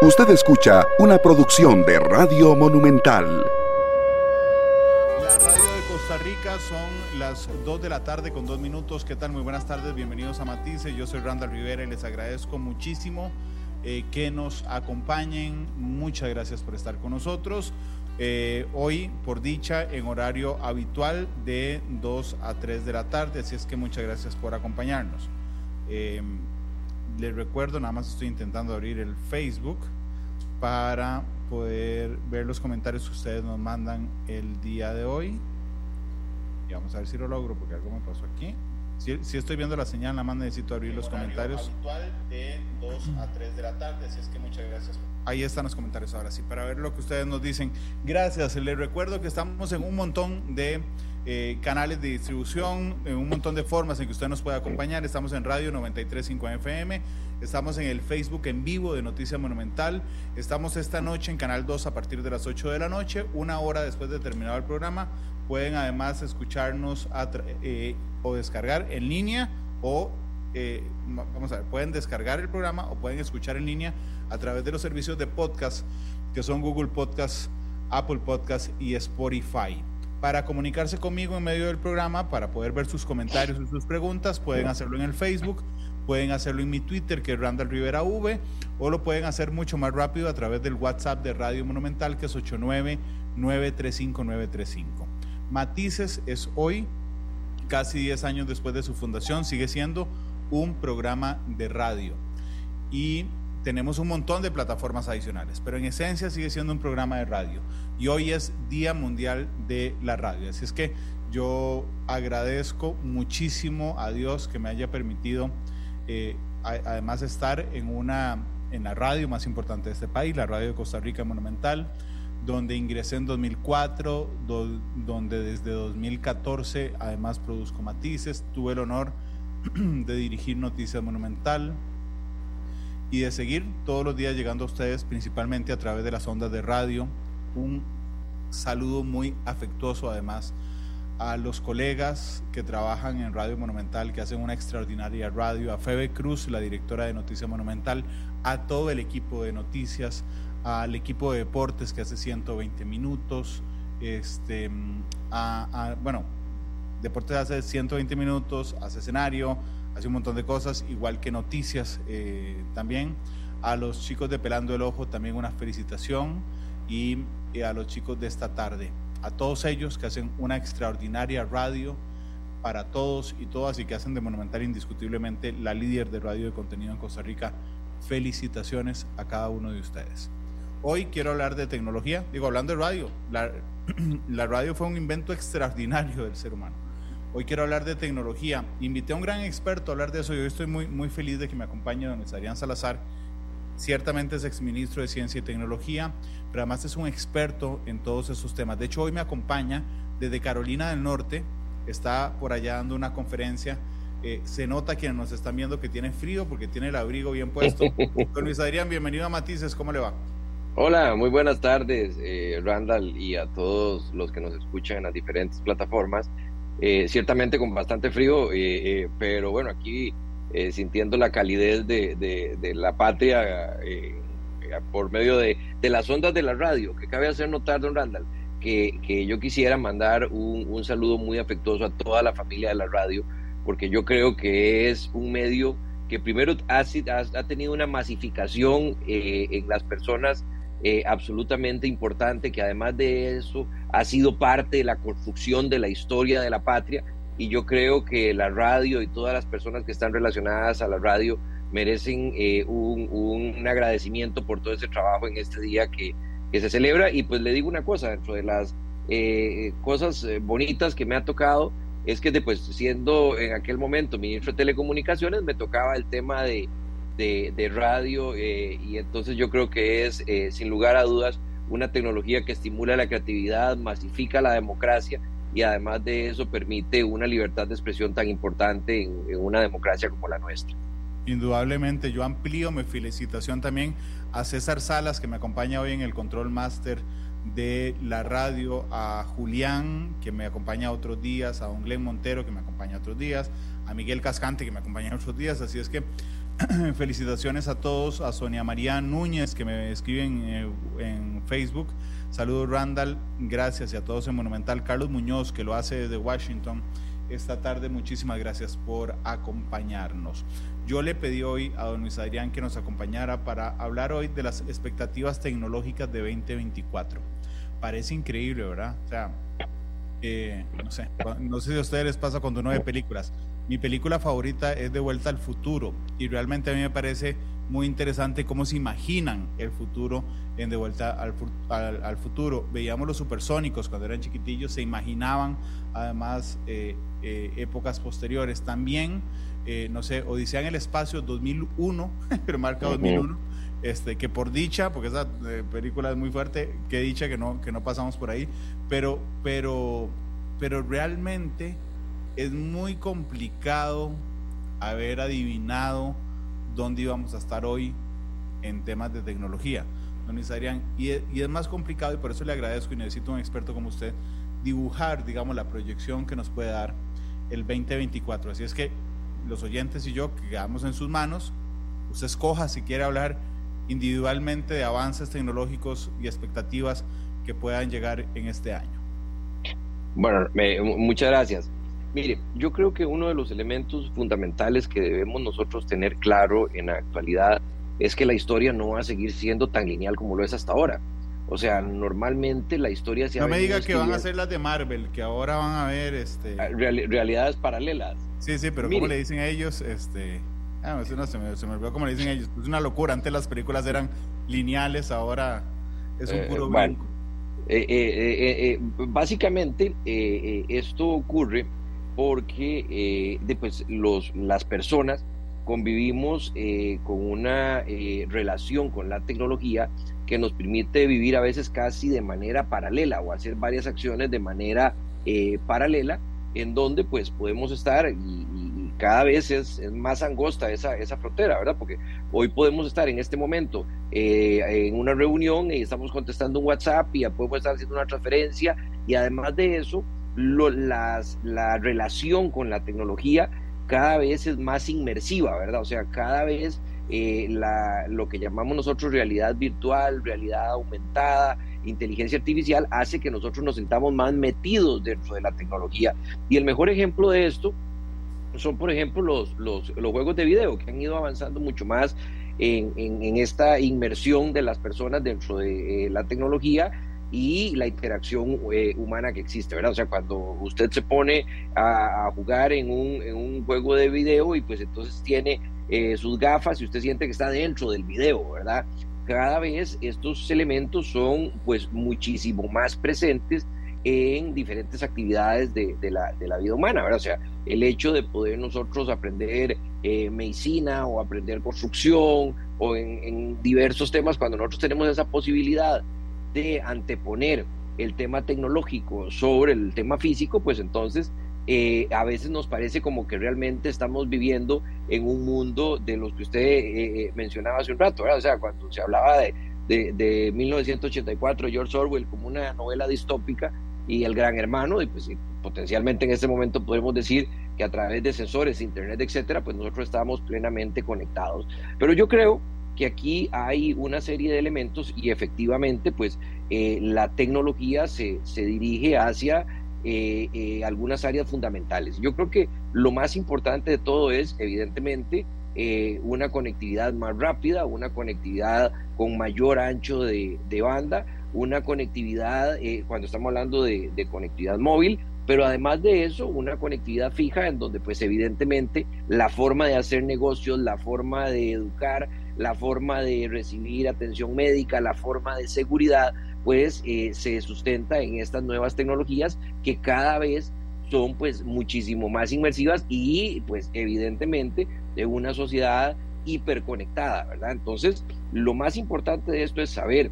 Usted escucha una producción de Radio Monumental. La radio de Costa Rica son las 2 de la tarde con 2 minutos. ¿Qué tal? Muy buenas tardes, bienvenidos a Matice. Yo soy Randall Rivera y les agradezco muchísimo eh, que nos acompañen. Muchas gracias por estar con nosotros. Eh, hoy, por dicha, en horario habitual de 2 a 3 de la tarde. Así es que muchas gracias por acompañarnos. Eh, les recuerdo, nada más estoy intentando abrir el Facebook para poder ver los comentarios que ustedes nos mandan el día de hoy. Y vamos a ver si lo logro porque algo me pasó aquí. Si, estoy viendo la señal, nada más necesito abrir los comentarios. Habitual de 2 a 3 de la tarde, así es que muchas gracias. Ahí están los comentarios ahora sí, para ver lo que ustedes nos dicen. Gracias, les recuerdo que estamos en un montón de eh, canales de distribución, en un montón de formas en que usted nos puede acompañar. Estamos en Radio 935 FM, estamos en el Facebook en vivo de Noticia Monumental, estamos esta noche en Canal 2 a partir de las 8 de la noche, una hora después de terminado el programa. Pueden además escucharnos eh, o descargar en línea o, eh, vamos a ver, pueden descargar el programa o pueden escuchar en línea a través de los servicios de podcast que son Google Podcast, Apple Podcast y Spotify. Para comunicarse conmigo en medio del programa, para poder ver sus comentarios y sus preguntas, pueden hacerlo en el Facebook, pueden hacerlo en mi Twitter, que es Randall Rivera V, o lo pueden hacer mucho más rápido a través del WhatsApp de Radio Monumental, que es 899-35935. Matices es hoy, casi 10 años después de su fundación, sigue siendo un programa de radio. Y tenemos un montón de plataformas adicionales, pero en esencia sigue siendo un programa de radio. Y hoy es Día Mundial de la Radio. Así es que yo agradezco muchísimo a Dios que me haya permitido eh, además estar en una en la radio más importante de este país, la radio de Costa Rica Monumental, donde ingresé en 2004, donde desde 2014 además produzco matices, tuve el honor de dirigir Noticias Monumental, y de seguir todos los días llegando a ustedes, principalmente a través de las ondas de radio. Un saludo muy afectuoso además a los colegas que trabajan en Radio Monumental, que hacen una extraordinaria radio, a Febe Cruz, la directora de Noticias Monumental, a todo el equipo de noticias, al equipo de deportes que hace 120 minutos, este, bueno, deportes hace 120 minutos, hace escenario, hace un montón de cosas, igual que noticias eh, también. A los chicos de Pelando el Ojo también una felicitación y, a los chicos de esta tarde. A todos ellos que hacen una extraordinaria radio para todos y todas y que hacen de Monumental indiscutiblemente la líder de radio de contenido en Costa Rica. Felicitaciones a cada uno de ustedes. Hoy quiero hablar de tecnología, digo, hablando de radio. La, la radio fue un invento extraordinario del ser humano Hoy quiero hablar de tecnología. Invité a un gran experto a hablar de eso y hoy estoy muy, muy feliz de que me acompañe don Adrián Salazar. Ciertamente es exministro de Ciencia y Tecnología, pero además es un experto en todos esos temas. De hecho, hoy me acompaña desde Carolina del Norte, está por allá dando una conferencia. Eh, se nota quienes nos están viendo que tiene frío porque tiene el abrigo bien puesto. Don Luis Adrián, bienvenido a Matices, ¿cómo le va? Hola, muy buenas tardes, eh, Randall, y a todos los que nos escuchan en las diferentes plataformas. Eh, ciertamente con bastante frío, eh, eh, pero bueno, aquí sintiendo la calidez de, la patria por medio de, las ondas de la radio, que cabe hacer notar, don Randall, que, yo quisiera mandar un, saludo muy afectuoso a toda la familia de la radio, porque yo creo que es un medio que primero ha, ha tenido una masificación en las personas eh, absolutamente importante, que además de eso ha sido parte de la construcción de la historia de la patria. Y yo creo que la radio y todas las personas que están relacionadas a la radio merecen eh, un, agradecimiento por todo ese trabajo en este día que, que, se celebra. Y pues le digo una cosa, dentro de las eh, cosas bonitas que me ha tocado, es que después, siendo en aquel momento ministro de Telecomunicaciones, me tocaba el tema de, de, radio eh, y entonces yo creo que es eh, sin lugar a dudas una tecnología que estimula la creatividad, masifica la democracia y además de eso permite una libertad de expresión tan importante en, una democracia como la nuestra. Indudablemente, yo amplío mi felicitación también a César Salas, que me acompaña hoy en el Control Master de la radio, a Julián, que me acompaña otros días, a Don Glenn Montero, que me acompaña otros días, a Miguel Cascante, que me acompaña otros días. Así es que felicitaciones a todos, a Sonia María Núñez que me escriben en, en Facebook. Saludos Randall, gracias y a todos en Monumental. Carlos Muñoz que lo hace desde Washington esta tarde, muchísimas gracias por acompañarnos. Yo le pedí hoy a don Luis Adrián que nos acompañara para hablar hoy de las expectativas tecnológicas de 2024. Parece increíble, ¿verdad? O sea, eh, no sé, no sé si a ustedes les pasa cuando uno ve películas. Mi película favorita es De Vuelta al Futuro y realmente a mí me parece muy interesante cómo se imaginan el futuro en De Vuelta al, al, Futuro. Veíamos los supersónicos cuando eran chiquitillos, se imaginaban además eh, eh, épocas posteriores. También, eh, no sé, Odisea en el Espacio 2001, pero marca 2001, este, que por dicha, porque esa película es muy fuerte, que dicha que no, que no pasamos por ahí, pero, pero, pero realmente es muy complicado haber adivinado dónde íbamos a estar hoy en temas de tecnología, don. Y, es más complicado y por eso le agradezco y necesito un experto como usted dibujar, digamos, la proyección que nos puede dar el 2024. Así es que los oyentes y yo que quedamos en sus manos, usted escoja si quiere hablar individualmente de avances tecnológicos y expectativas que puedan llegar en este año. Bueno, muchas gracias. Mire, yo creo que uno de los elementos fundamentales que debemos nosotros tener claro en la actualidad es que la historia no va a seguir siendo tan lineal como lo es hasta ahora. O sea, normalmente la historia se No me diga que van a ser las de Marvel, que ahora van a ver este ah, realidades paralelas. Sí, sí, pero ¿cómo le dicen a ellos? Este, ah, no, se, me, se me olvidó cómo le dicen ellos. Es una locura. Antes las películas eran lineales, ahora es un eh, puro blanco. Eh, eh, básicamente, esto ocurre porque después los, las personas convivimos con una relación con la tecnología que nos permite vivir a veces casi de manera paralela o hacer varias acciones de manera eh, paralela, en donde pues podemos estar y, cada vez es, más angosta esa, esa frontera, ¿verdad? Porque hoy podemos estar en este momento eh, en una reunión y estamos contestando un WhatsApp y ya podemos estar haciendo una transferencia y además de eso, las, la relación con la tecnología cada vez es más inmersiva, ¿verdad? O sea, cada vez eh, la, lo que llamamos nosotros realidad virtual, realidad aumentada, inteligencia artificial, hace que nosotros nos sintamos más metidos dentro de la tecnología. Y el mejor ejemplo de esto son, por ejemplo, los, los, los juegos de video, que han ido avanzando mucho más en, en, esta inmersión de las personas dentro de eh, la tecnología y la interacción eh, humana que existe, ¿verdad? O sea, cuando usted se pone a, jugar en un, en un, juego de video y pues entonces tiene eh, sus gafas y usted siente que está dentro del video, ¿verdad? Cada vez estos elementos son pues muchísimo más presentes en diferentes actividades de, la, de la, vida humana, ¿verdad? O sea, el hecho de poder nosotros aprender eh, medicina o aprender construcción o en, en diversos temas, cuando nosotros tenemos esa posibilidad de anteponer el tema tecnológico sobre el tema físico, pues entonces eh, a veces nos parece como que realmente estamos viviendo en un mundo de los que usted eh, eh, mencionaba hace un rato, ¿verdad? O sea, cuando se hablaba de, de, 1984, George Orwell como una novela distópica y el gran hermano, y pues potencialmente en este momento podemos decir que a través de sensores, internet, etcétera, pues nosotros estamos plenamente conectados. Pero yo creo que aquí hay una serie de elementos y efectivamente, pues la tecnología se, se dirige hacia eh, eh, algunas áreas fundamentales. Yo creo que lo más importante de todo es, evidentemente, eh, una conectividad más rápida, una conectividad con mayor ancho de, banda, una conectividad, cuando estamos hablando de, de, conectividad móvil, pero además de eso, una conectividad fija en donde pues evidentemente la forma de hacer negocios, la forma de educar, la forma de recibir atención médica, la forma de seguridad, pues eh, se sustenta en estas nuevas tecnologías que cada vez son pues muchísimo más inmersivas y pues evidentemente de una sociedad hiperconectada, ¿verdad? Entonces, lo más importante de esto es saber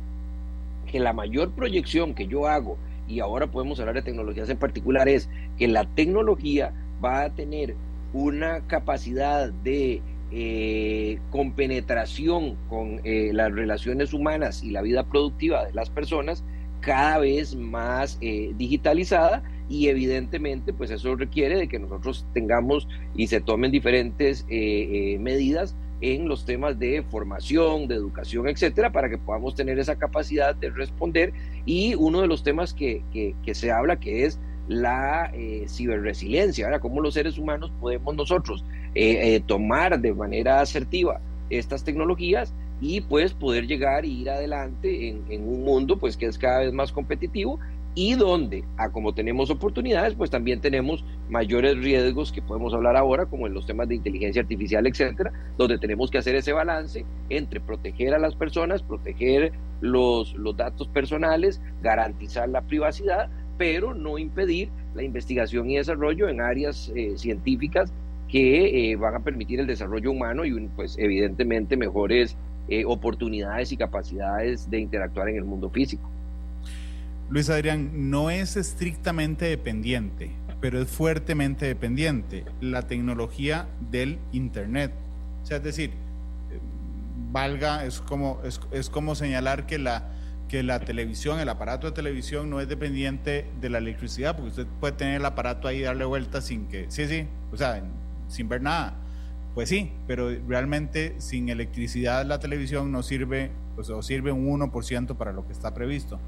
que la mayor proyección que yo hago, y ahora podemos hablar de tecnologías en particular, es que la tecnología va a tener una capacidad de eh, con penetración con eh, las relaciones humanas y la vida productiva de las personas cada vez más eh, digitalizada y evidentemente pues eso requiere de que nosotros tengamos y se tomen diferentes medidas en los temas de formación, de educación, etcétera, para que podamos tener esa capacidad de responder. Y uno de los temas que, que, se habla, que es la eh, ciberresiliencia, ¿verdad? Cómo los seres humanos podemos nosotros eh, eh, tomar de manera asertiva estas tecnologías y pues poder llegar e ir adelante en, en, un mundo pues que es cada vez más competitivo y donde, a como tenemos oportunidades, pues también tenemos mayores riesgos que podemos hablar ahora, como en los temas de inteligencia artificial, etcétera, donde tenemos que hacer ese balance entre proteger a las personas, proteger los, los datos personales, garantizar la privacidad, pero no impedir la investigación y desarrollo en áreas eh, científicas que eh, van a permitir el desarrollo humano y, pues, evidentemente, mejores eh, oportunidades y capacidades de interactuar en el mundo físico. Luis Adrián, no es estrictamente dependiente, pero es fuertemente dependiente la tecnología del Internet. O sea, es decir, valga, es como, es, como señalar que la, que la televisión, el aparato de televisión no es dependiente de la electricidad, porque usted puede tener el aparato ahí y darle vuelta sin que, sí, sí, o sea, sin ver nada. Pues sí, pero realmente sin electricidad la televisión no sirve, o sirve un 1% para lo que está previsto.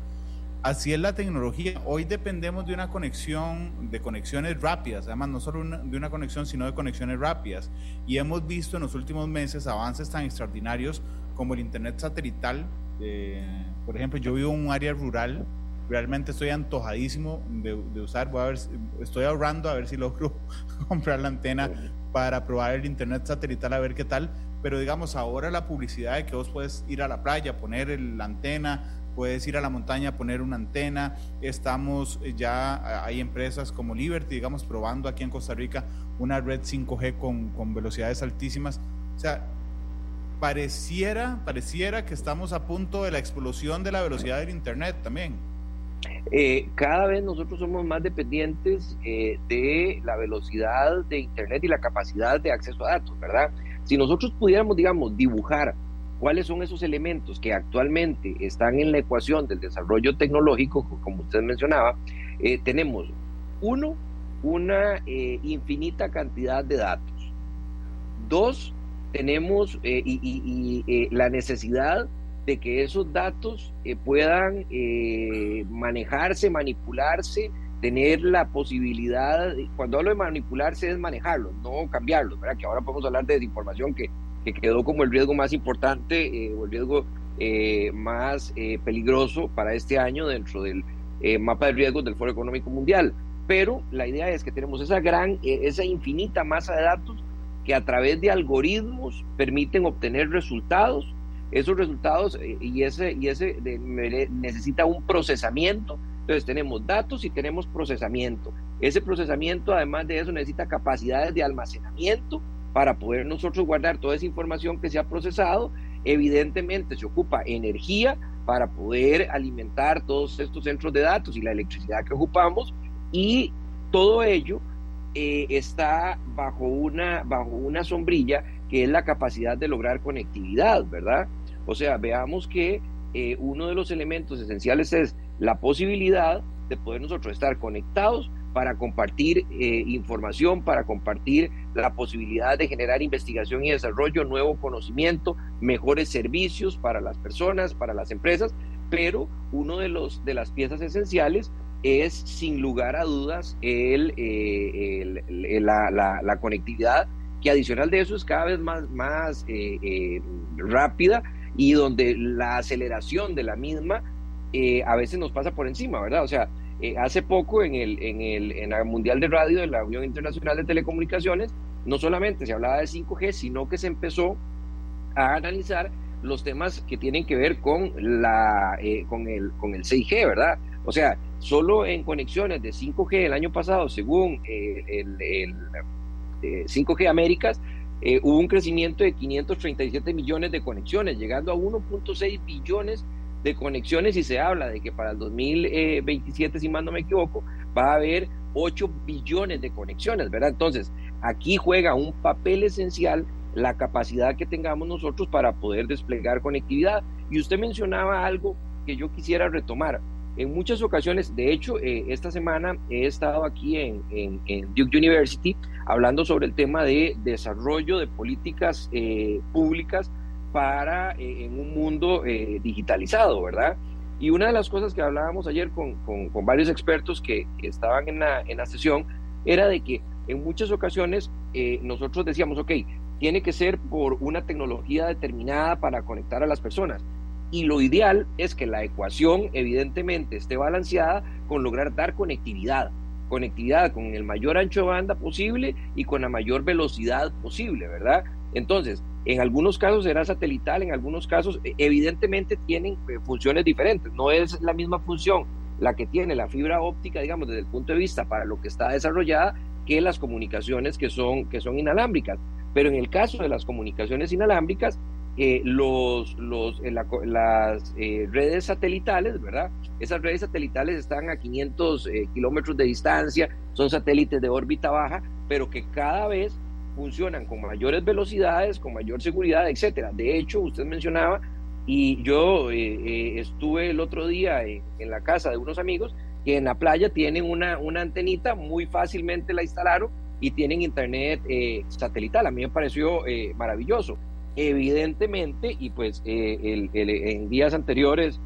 Así es la tecnología. Hoy dependemos de una conexión, de conexiones rápidas, además no solo de una conexión, sino de conexiones rápidas. Y hemos visto en los últimos meses avances tan extraordinarios como el Internet satelital. Eh, por ejemplo, yo vivo en un área rural, realmente estoy antojadísimo de, usar, voy a ver, estoy ahorrando a ver si logro comprar la antena para probar el Internet satelital a ver qué tal. Pero digamos, ahora la publicidad de que vos puedes ir a la playa, poner la antena, puedes ir a la montaña poner una antena. Estamos ya, hay empresas como Liberty, digamos, probando aquí en Costa Rica una red 5G con, con velocidades altísimas. O sea, pareciera, pareciera que estamos a punto de la explosión de la velocidad del Internet también. Eh, cada vez nosotros somos más dependientes eh, de la velocidad de Internet y la capacidad de acceso a datos, ¿verdad? Si nosotros pudiéramos, digamos, dibujar ¿Cuáles son esos elementos que actualmente están en la ecuación del desarrollo tecnológico, como usted mencionaba? Eh, tenemos, uno, una infinita cantidad de datos. Dos, tenemos eh, y, la necesidad de que esos datos puedan manejarse, manipularse, tener la posibilidad, cuando hablo de manipularse es manejarlos, no cambiarlos, ¿verdad? Que ahora podemos hablar de desinformación que que quedó como el riesgo más importante eh, o el riesgo eh, más eh, peligroso para este año dentro del mapa de riesgos del Foro Económico Mundial. Pero la idea es que tenemos esa gran, esa infinita masa de datos que a través de algoritmos permiten obtener resultados. Esos resultados y ese, y ese necesita un procesamiento. Entonces tenemos datos y tenemos procesamiento. Ese procesamiento, además de eso, necesita capacidades de almacenamiento para poder nosotros guardar toda esa información que se ha procesado. Evidentemente se ocupa energía para poder alimentar todos estos centros de datos y la electricidad que ocupamos y todo ello eh, está bajo una, bajo una sombrilla que es la capacidad de lograr conectividad, ¿verdad? O sea, veamos que eh, uno de los elementos esenciales es la posibilidad de poder nosotros estar conectados para compartir eh, información, para compartir la posibilidad de generar investigación y desarrollo, nuevo conocimiento, mejores servicios para las personas, para las empresas, pero uno de, los, de las piezas esenciales es sin lugar a dudas el, eh, la, conectividad, que adicional de eso es cada vez más, más eh, rápida y donde la aceleración de la misma a veces nos pasa por encima, ¿verdad? O sea, eh, hace poco en el, en el en la Mundial de Radio de la Unión Internacional de Telecomunicaciones, no solamente se hablaba de 5G, sino que se empezó a analizar los temas que tienen que ver con, la, eh, con, el, con el 6G, ¿verdad? O sea, solo en conexiones de 5G el año pasado, según eh, el, el 5G Américas, hubo un crecimiento de 537 millones de conexiones, llegando a 1.6 billones de conexiones y se habla de que para el 2027, si mal no me equivoco, va a haber 8 billones de conexiones, ¿verdad? Entonces, aquí juega un papel esencial la capacidad que tengamos nosotros para poder desplegar conectividad. Y usted mencionaba algo que yo quisiera retomar. En muchas ocasiones, de hecho, eh, esta semana he estado aquí en, Duke University hablando sobre el tema de desarrollo de políticas eh, públicas para eh, en un mundo digitalizado, ¿verdad? Y una de las cosas que hablábamos ayer con, varios expertos que, estaban en la, en la, sesión era de que en muchas ocasiones nosotros decíamos, ok, tiene que ser por una tecnología determinada para conectar a las personas y lo ideal es que la ecuación evidentemente esté balanceada con lograr dar conectividad, conectividad con el mayor ancho de banda posible y con la mayor velocidad posible, ¿verdad? Entonces, en algunos casos será satelital, en algunos casos e, evidentemente tienen eh, funciones diferentes, no es la misma función la que tiene la fibra óptica, digamos, desde el punto de vista para lo que está desarrollada, que las comunicaciones que son, que son inalámbricas. Pero en el caso de las comunicaciones inalámbricas, eh, los, los, eh, las eh, redes satelitales, ¿verdad? Esas redes satelitales están a 500 kilómetros de distancia, son satélites de órbita baja, pero que cada vez funcionan con mayores velocidades, con mayor seguridad, etcétera. De hecho, usted mencionaba, y yo estuve el otro día en, la casa de unos amigos que en la playa tienen una, una antenita, muy fácilmente la instalaron y tienen internet satelital. A mí me pareció maravilloso. Evidentemente, y pues eh, en días anteriores,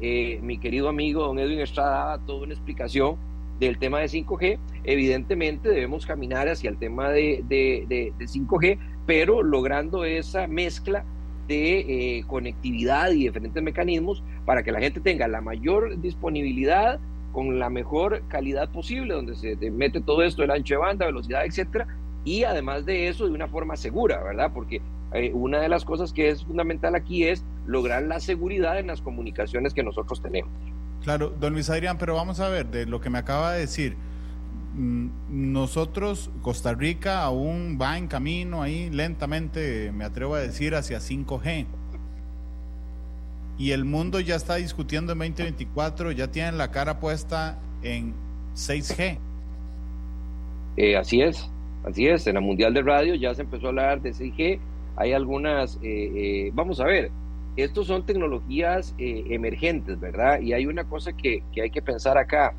eh, mi querido amigo don Edwin Estrada daba toda una explicación del tema de 5G. Evidentemente debemos caminar hacia el tema de, 5G, pero logrando esa mezcla de eh, conectividad y diferentes mecanismos para que la gente tenga la mayor disponibilidad con la mejor calidad posible, donde se mete todo esto, el ancho de banda, velocidad, etcétera, y además de eso de una forma segura, ¿verdad? Porque eh, una de las cosas que es fundamental aquí es lograr la seguridad en las comunicaciones que nosotros tenemos. Claro, don Luis Adrián, pero vamos a ver, de lo que me acaba de decir, mm, nosotros, Costa Rica aún va en camino ahí lentamente, me atrevo a decir, hacia 5G. Y el mundo ya está discutiendo en 2024, ya tienen la cara puesta en 6G. Eh, así es, así es. En la Mundial de Radio ya se empezó a hablar de 6G hay algunas, eh, eh, vamos a ver, estos son tecnologías eh, emergentes, ¿verdad? Y hay una cosa que, hay que pensar acá.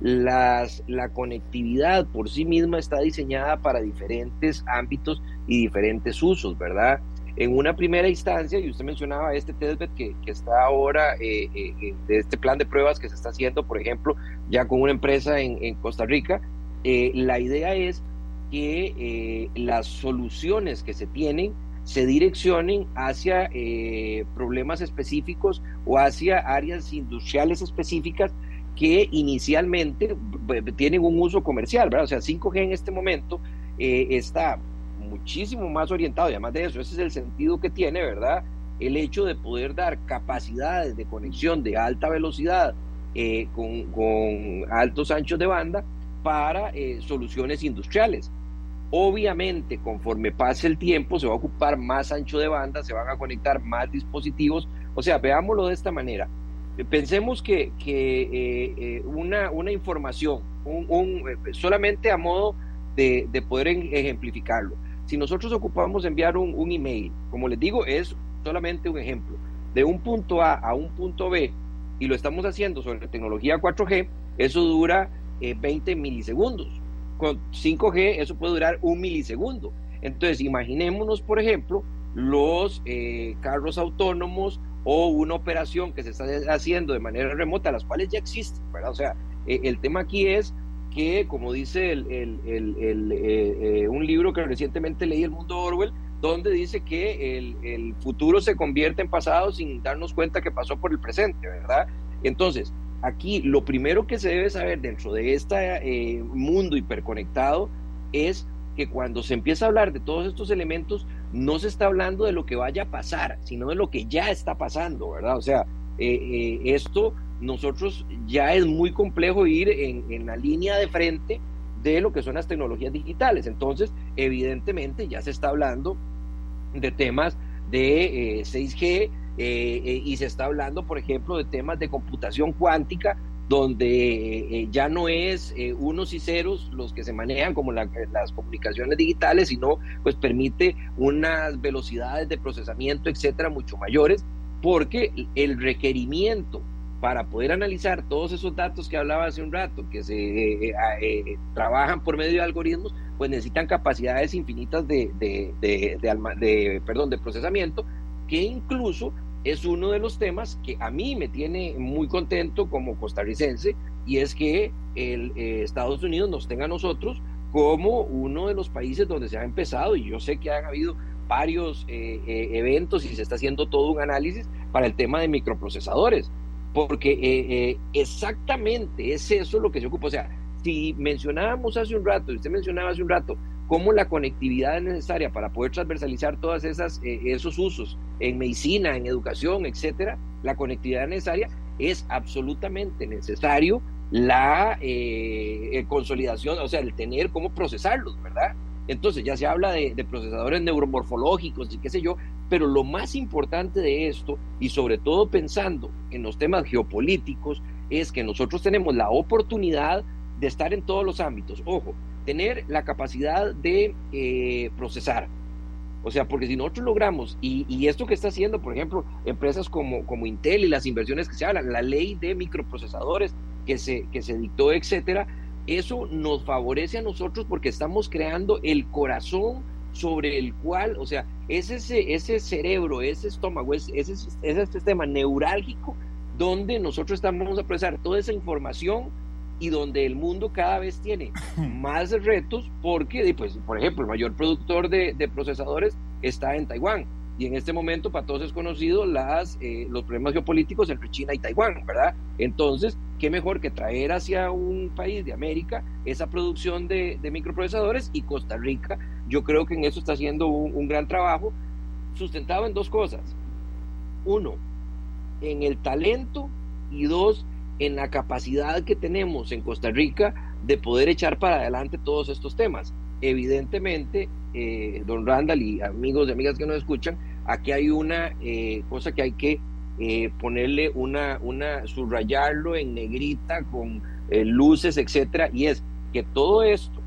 Las, la conectividad por sí misma está diseñada para diferentes ámbitos y diferentes usos, ¿verdad? En una primera instancia, y usted mencionaba este testbed que, que está ahora, de este plan de pruebas que se está haciendo, por ejemplo, ya con una empresa en, en Costa Rica, la idea es que las soluciones que se tienen se direccionen hacia eh, problemas específicos o hacia áreas industriales específicas que inicialmente tienen un uso comercial, ¿verdad? O sea, 5G en este momento eh, está muchísimo más orientado, y además de eso, ese es el sentido que tiene, ¿verdad? El hecho de poder dar capacidades de conexión de alta velocidad eh, con, altos anchos de banda para soluciones industriales. Obviamente, conforme pase el tiempo, se va a ocupar más ancho de banda, se van a conectar más dispositivos. O sea, veámoslo de esta manera. Pensemos que, eh, eh, una, información, un, eh, solamente a modo de, poder ejemplificarlo. Si nosotros ocupamos enviar un, un, email, como les digo, es solamente un ejemplo, de un punto A a un punto B, y lo estamos haciendo sobre tecnología 4G, eso dura 20 milisegundos con 5G eso puede durar un milisegundo. Entonces, imaginémonos, por ejemplo, los eh, carros autónomos o una operación que se está haciendo de manera remota, las cuales ya existen, ¿verdad? O sea, eh, el tema aquí es que, como dice el, eh, un libro que recientemente leí, El Mundo Orwell, donde dice que el, futuro se convierte en pasado sin darnos cuenta que pasó por el presente, ¿verdad? Entonces, aquí lo primero que se debe saber dentro de este eh, mundo hiperconectado es que cuando se empieza a hablar de todos estos elementos, no se está hablando de lo que vaya a pasar, sino de lo que ya está pasando, ¿verdad? O sea, eh, eh, esto nosotros ya es muy complejo ir en, la línea de frente de lo que son las tecnologías digitales. Entonces, evidentemente ya se está hablando de temas de 6G, eh, eh, y se está hablando, por ejemplo, de temas de computación cuántica, donde eh, ya no es unos y ceros los que se manejan como las comunicaciones digitales, sino pues permite unas velocidades de procesamiento, etcétera, mucho mayores, porque el requerimiento para poder analizar todos esos datos que hablaba hace un rato, que se eh, eh, eh, trabajan por medio de algoritmos, pues necesitan capacidades infinitas de, de, de, perdón, de procesamiento, que incluso es uno de los temas que a mí me tiene muy contento como costarricense, y es que el, Estados Unidos nos tenga a nosotros como uno de los países donde se ha empezado, y yo sé que han habido varios eventos y se está haciendo todo un análisis para el tema de microprocesadores porque eh, eh, exactamente es eso lo que se ocupa. O sea, si mencionábamos hace un rato, usted mencionaba hace un rato, cómo la conectividad es necesaria para poder transversalizar esas eh, esos usos en medicina, en educación, etcétera, la conectividad necesaria es absolutamente necesario la consolidación, o sea, el tener cómo procesarlos, ¿verdad? Entonces ya se habla de, de, procesadores neuromorfológicos y qué sé yo, pero lo más importante de esto, y sobre todo pensando en los temas geopolíticos, es que nosotros tenemos la oportunidad de estar en todos los ámbitos. Ojo, tener la capacidad de eh, procesar. O sea, porque si nosotros logramos, y, esto que está haciendo, por ejemplo, empresas como, como Intel y las inversiones que se hablan, la ley de microprocesadores que se, que se dictó, etcétera, eso nos favorece a nosotros porque estamos creando el corazón sobre el cual, o sea, es ese, ese cerebro, ese estómago, es, ese, ese sistema neurálgico donde nosotros estamos a procesar toda esa información y donde el mundo cada vez tiene más retos porque, pues, por ejemplo, el mayor productor de, de procesadores está en Taiwán y en este momento para todos es conocido las, eh, los problemas geopolíticos entre China y Taiwán, ¿verdad? Entonces, qué mejor que traer hacia un país de América esa producción de, microprocesadores y Costa Rica, yo creo que en eso está haciendo un, gran trabajo, sustentado en dos cosas. Uno, en el talento y dos, en la capacidad que tenemos en Costa Rica de poder echar para adelante todos estos temas. Evidentemente, eh, don Randall y amigos y amigas que nos escuchan, aquí hay una eh, cosa que hay que eh, ponerle una, una, subrayarlo en negrita con luces, etcétera, y es que todo esto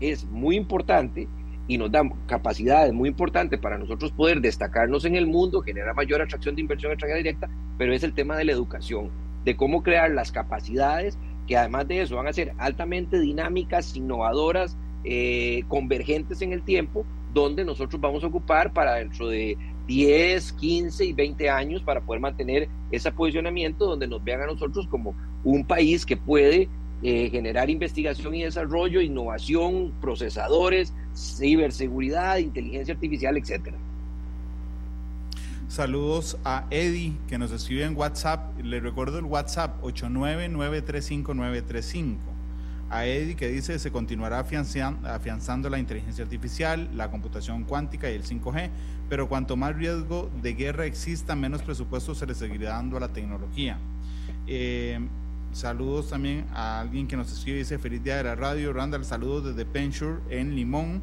es muy importante y nos da capacidades muy importantes para nosotros poder destacarnos en el mundo, generar mayor atracción de inversión extranjera directa, pero es el tema de la educación, de cómo crear las capacidades que además de eso van a ser altamente dinámicas, innovadoras, eh, convergentes en el tiempo, donde nosotros vamos a ocupar para dentro de 10, 15 y 20 años para poder mantener ese posicionamiento donde nos vean a nosotros como un país que puede eh, generar investigación y desarrollo, innovación, procesadores, ciberseguridad, inteligencia artificial, etcétera. Saludos a Eddie que nos escribe en WhatsApp. Le recuerdo el WhatsApp 89935 a Eddie que dice se continuará afianzando la inteligencia artificial, la computación cuántica y el 5G, pero cuanto más riesgo de guerra exista, menos presupuesto se le seguirá dando a la tecnología. Eh, saludos también a alguien que nos escribe, dice feliz día de la radio, Randall, saludos desde Pensure en Limón.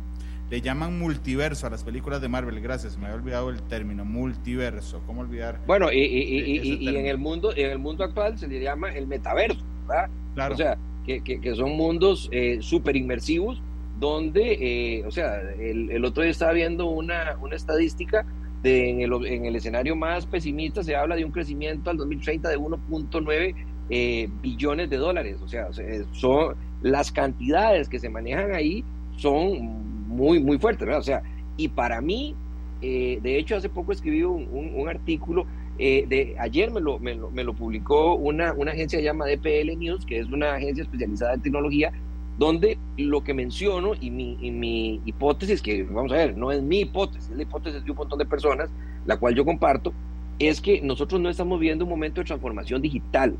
Le llaman multiverso a las películas de Marvel, gracias, me había olvidado el término, multiverso, ¿cómo olvidar? Bueno, y, y, en el mundo, en el mundo actual se le llama el metaverso, ¿verdad? Claro. O sea, que, son mundos eh, súper inmersivos, donde, eh, o sea, el, otro día estaba viendo una, una estadística de, en, el, en el escenario más pesimista se habla de un crecimiento al 2030 de 1.9 eh, billones de dólares, o sea, son las cantidades que se manejan ahí son muy, muy fuertes, ¿verdad? O sea, y para mí, de hecho, hace poco escribí un, un artículo eh, de, ayer me lo, me lo, publicó una, una agencia llamada DPL News, que es una agencia especializada en tecnología, donde lo que menciono y mi, y mi hipótesis, que vamos a ver, no es mi hipótesis, es la hipótesis de un montón de personas, la cual yo comparto, es que nosotros no estamos viviendo un momento de transformación digital,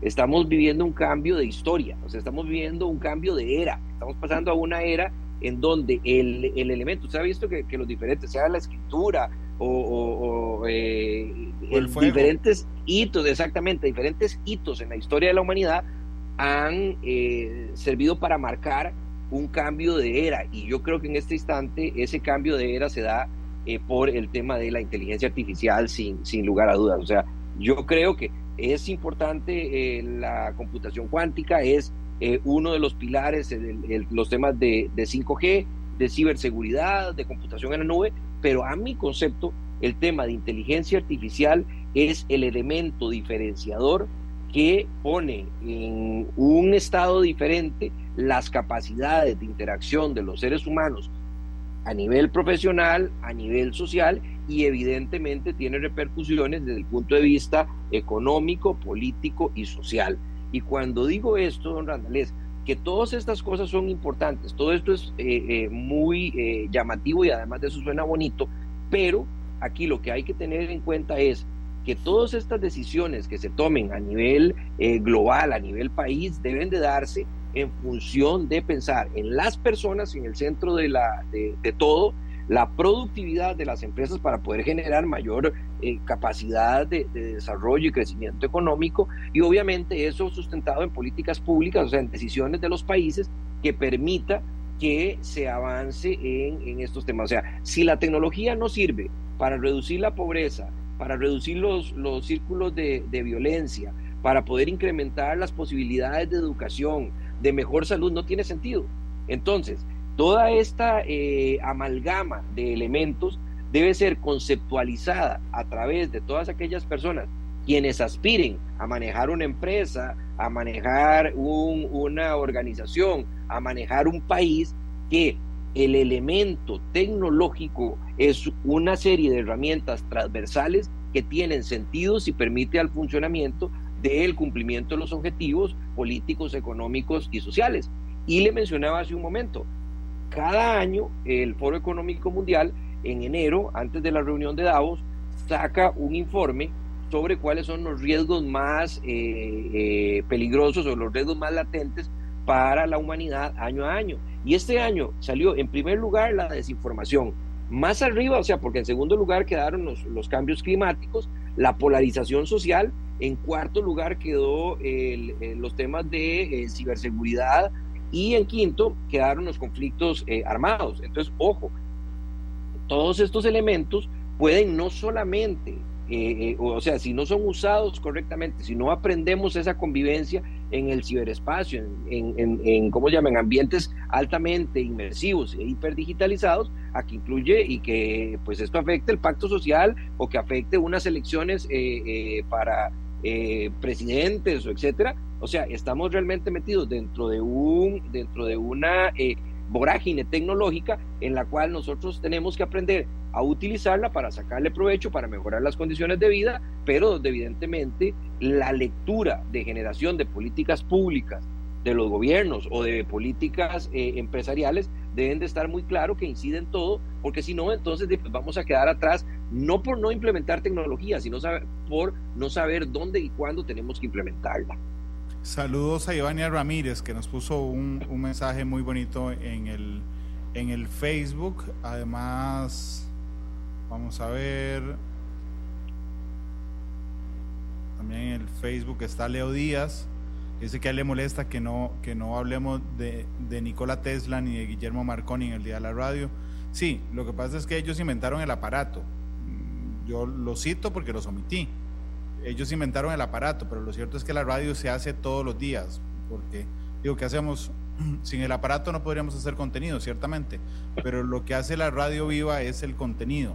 estamos viviendo un cambio de historia, o sea, estamos viviendo un cambio de era, estamos pasando a una era en donde el, el elemento, usted ha visto que, que los diferentes, sea la escritura, o, eh, diferentes hitos, exactamente, diferentes hitos en la historia de la humanidad han eh, servido para marcar un cambio de era y yo creo que en este instante ese cambio de era se da eh, por el tema de la inteligencia artificial sin, sin lugar a dudas. O sea, yo creo que es importante la computación cuántica, es uno de los pilares, los temas de, de 5G, de ciberseguridad, de computación en la nube, pero a mi concepto, el tema de inteligencia artificial es el elemento diferenciador que pone en un estado diferente las capacidades de interacción de los seres humanos a nivel profesional, a nivel social y evidentemente tiene repercusiones desde el punto de vista económico, político y social. Y cuando digo esto, don Randall, que todas estas cosas son importantes, todo esto es eh, eh, muy eh, llamativo y además de eso suena bonito, pero aquí lo que hay que tener en cuenta es que todas estas decisiones que se tomen a nivel global, a nivel país, deben de darse en función de pensar en las personas en el centro de, la, de, todo, la productividad de las empresas para poder generar mayor eh, capacidad de, desarrollo y crecimiento económico y obviamente eso sustentado en políticas públicas, o sea, en decisiones de los países que permita que se avance en, estos temas. O sea, si la tecnología no sirve para reducir la pobreza, para reducir los, los círculos de, de violencia, para poder incrementar las posibilidades de educación, de mejor salud no tiene sentido. Entonces, toda esta eh, amalgama de elementos debe ser conceptualizada a través de todas aquellas personas quienes aspiren a manejar una empresa, a manejar una organización, a manejar un país, que el elemento tecnológico es una serie de herramientas transversales que tienen sentidos y permite al funcionamiento del cumplimiento de los objetivos políticos, económicos y sociales. Y le mencionaba hace un momento, cada año el Foro Económico Mundial, en enero, antes de la reunión de Davos, saca un informe sobre cuáles son los riesgos más eh, eh, peligrosos o los riesgos más latentes para la humanidad año a año. Y este año salió en primer lugar la desinformación. Más arriba, o sea, porque en segundo lugar quedaron los, los cambios climáticos, la polarización social en cuarto lugar quedó los temas de eh, ciberseguridad y en quinto quedaron los conflictos eh, armados. Entonces, ojo, todos estos elementos pueden no solamente eh, o sea, si no son usados correctamente, si no aprendemos esa convivencia en el ciberespacio, en, en, en ¿cómo llaman?, ambientes altamente inmersivos e hiperdigitalizados, a que incluye y que pues esto afecte el pacto social o que afecte unas elecciones para eh, presidentes o etcétera. O sea, estamos realmente metidos dentro de un, dentro de una eh, vorágine tecnológica en la cual nosotros tenemos que aprender a utilizarla para sacarle provecho, para mejorar las condiciones de vida, pero evidentemente la lectura de generación de políticas públicas de los gobiernos o de políticas eh, empresariales deben de estar muy claro que inciden todo, porque si no, entonces vamos a quedar atrás, no por no implementar tecnología, sino por no saber dónde y cuándo tenemos que implementarla. Saludos a Ivania Ramírez, que nos puso un, un mensaje muy bonito en el, en el Facebook. Además, vamos a ver. También en el Facebook está Leo Díaz Dice que a él le molesta que no, que no hablemos de, de Nikola Tesla ni de Guillermo Marconi en el día de la radio. Sí, lo que pasa es que ellos inventaron el aparato. Mm, yo lo cito porque los omití. Ellos inventaron el aparato, pero lo cierto es que la radio se hace todos los días. Porque, digo, ¿qué hacemos? Sin el aparato no podríamos hacer contenido, ciertamente. Pero lo que hace la radio viva es el contenido.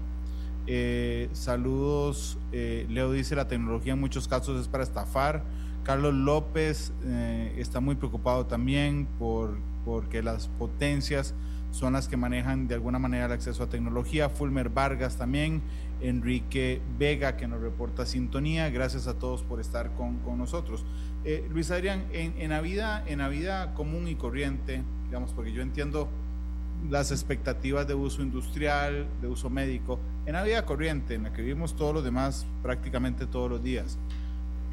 Eh, saludos. Eh, Leo dice: la tecnología en muchos casos es para estafar Carlos López eh, está muy preocupado también por porque las potencias son las que manejan de alguna manera el acceso a tecnología. Fulmer Vargas también, Enrique Vega que nos reporta sintonía. Gracias a todos por estar con, nosotros. Eh, Luis Adrián, en, en, la vida, en la vida común y corriente, digamos, porque yo entiendo las expectativas de uso industrial, de uso médico, en la vida corriente, en la que vivimos todos los demás prácticamente todos los días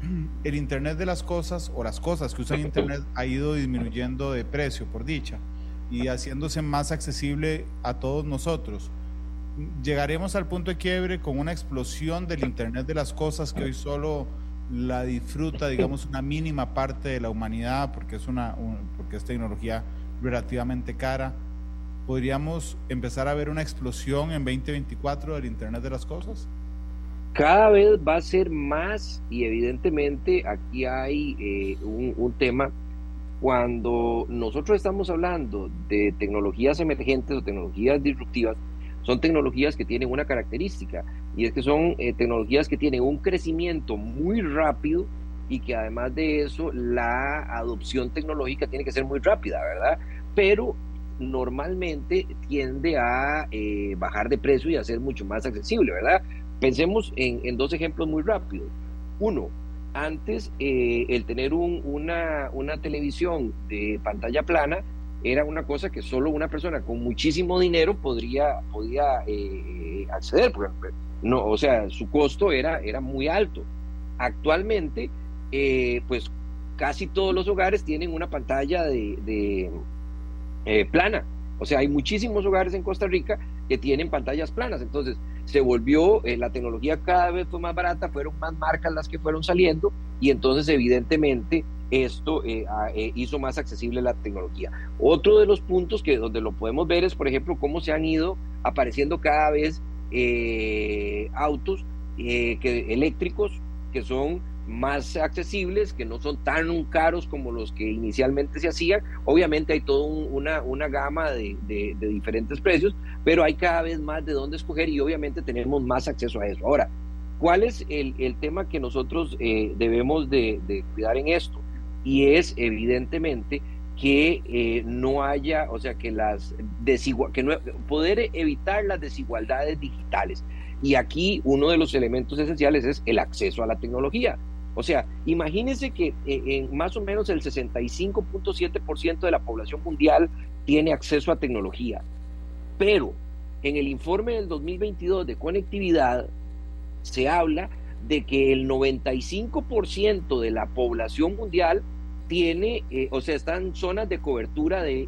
el Internet de las cosas o las cosas que usan Internet ha ido disminuyendo de precio, por dicha, y haciéndose más accesible a todos nosotros. Llegaremos al punto de quiebre con una explosión del Internet de las cosas que hoy solo la disfruta, digamos, una mínima parte de la humanidad porque es, una, porque es tecnología relativamente cara. ¿Podríamos empezar a ver una explosión en 2024 del Internet de las cosas? Cada vez va a ser más y evidentemente aquí hay eh, un, tema cuando nosotros estamos hablando de tecnologías emergentes o tecnologías disruptivas, son tecnologías que tienen una característica, y es que son eh, tecnologías que tienen un crecimiento muy rápido y que además de eso la adopción tecnológica tiene que ser muy rápida, ¿verdad? Pero normalmente tiende a eh, bajar de precio y a ser mucho más accesible, ¿verdad? Pensemos en, dos ejemplos muy rápidos. Uno, antes eh, el tener una, televisión de pantalla plana era una cosa que solo una persona con muchísimo dinero podría, podía eh, acceder, porque no, o sea, su costo era, muy alto. Actualmente, eh, pues casi todos los hogares tienen una pantalla de, plana. O sea, hay muchísimos hogares en Costa Rica que tienen pantallas planas. Entonces, se volvió, la tecnología cada vez fue más barata, fueron más marcas las que fueron saliendo y entonces evidentemente esto eh, eh, hizo más accesible la tecnología. Otro de los puntos que donde lo podemos ver es, por ejemplo, cómo se han ido apareciendo cada vez eh, autos que, eléctricos que son más accesibles, que no son tan caros como los que inicialmente se hacían. Obviamente hay toda una, una gama de, de, diferentes precios, pero hay cada vez más de dónde escoger y obviamente tenemos más acceso a eso. Ahora, ¿cuál es el, el tema que nosotros debemos de, de cuidar en esto? y es evidentemente que eh, no haya, o sea, que las desigual, que poder evitar las desigualdades digitales. Y aquí uno de los elementos esenciales es el acceso a la tecnología. O sea, imagínense que eh, en más o menos el 65.7% de la población mundial tiene acceso a tecnología, pero en el informe del 2022 de conectividad se habla de que el 95% de la población mundial tiene, eh, o sea, están zonas de cobertura de,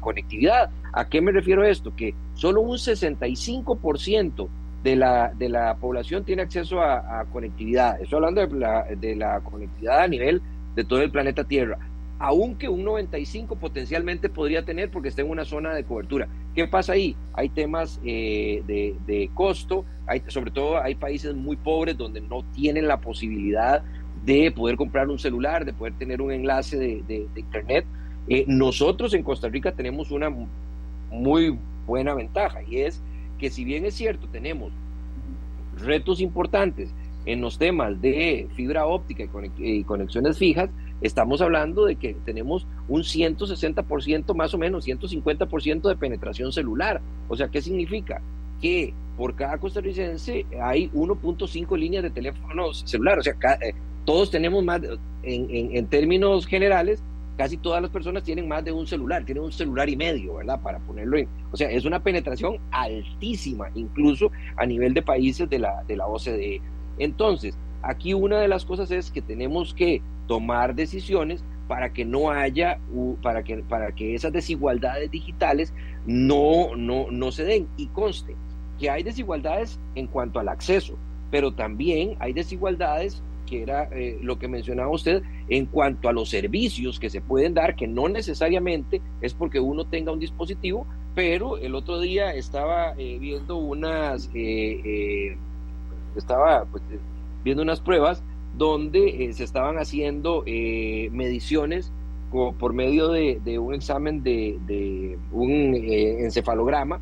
conectividad. ¿A qué me refiero esto? Que solo un 65% de la, de la población tiene acceso a, conectividad. Estoy hablando de la, de conectividad a nivel de todo el planeta Tierra aunque un 95 potencialmente podría tener porque está en una zona de cobertura. ¿Qué pasa ahí? Hay temas eh, de, costo, hay, sobre todo hay países muy pobres donde no tienen la posibilidad de poder comprar un celular, de poder tener un enlace de, Internet. Eh, nosotros en Costa Rica tenemos una muy buena ventaja y es que si bien es cierto, tenemos retos importantes en los temas de fibra óptica y conexiones fijas, estamos hablando de que tenemos un 160% más o menos, 150% de penetración celular. O sea, ¿qué significa? Que por cada costarricense hay 1.5 líneas de teléfonos celular. O sea, eh, todos tenemos más, en, en, términos generales, casi todas las personas tienen más de un celular, tienen un celular y medio, ¿verdad? Para ponerlo en. O sea, es una penetración altísima, incluso a nivel de países de la, de la OCDE. Entonces, aquí una de las cosas es que tenemos que tomar decisiones para que no haya, para que, para que esas desigualdades digitales no, no, no se den. Y conste que hay desigualdades en cuanto al acceso, pero también hay desigualdades que era eh, lo que mencionaba usted, en cuanto a los servicios que se pueden dar, que no necesariamente es porque uno tenga un dispositivo, pero el otro día estaba eh, viendo unas, eh, estaba pues, viendo unas pruebas donde se estaban haciendo mediciones por medio de, un examen de, un encefalograma,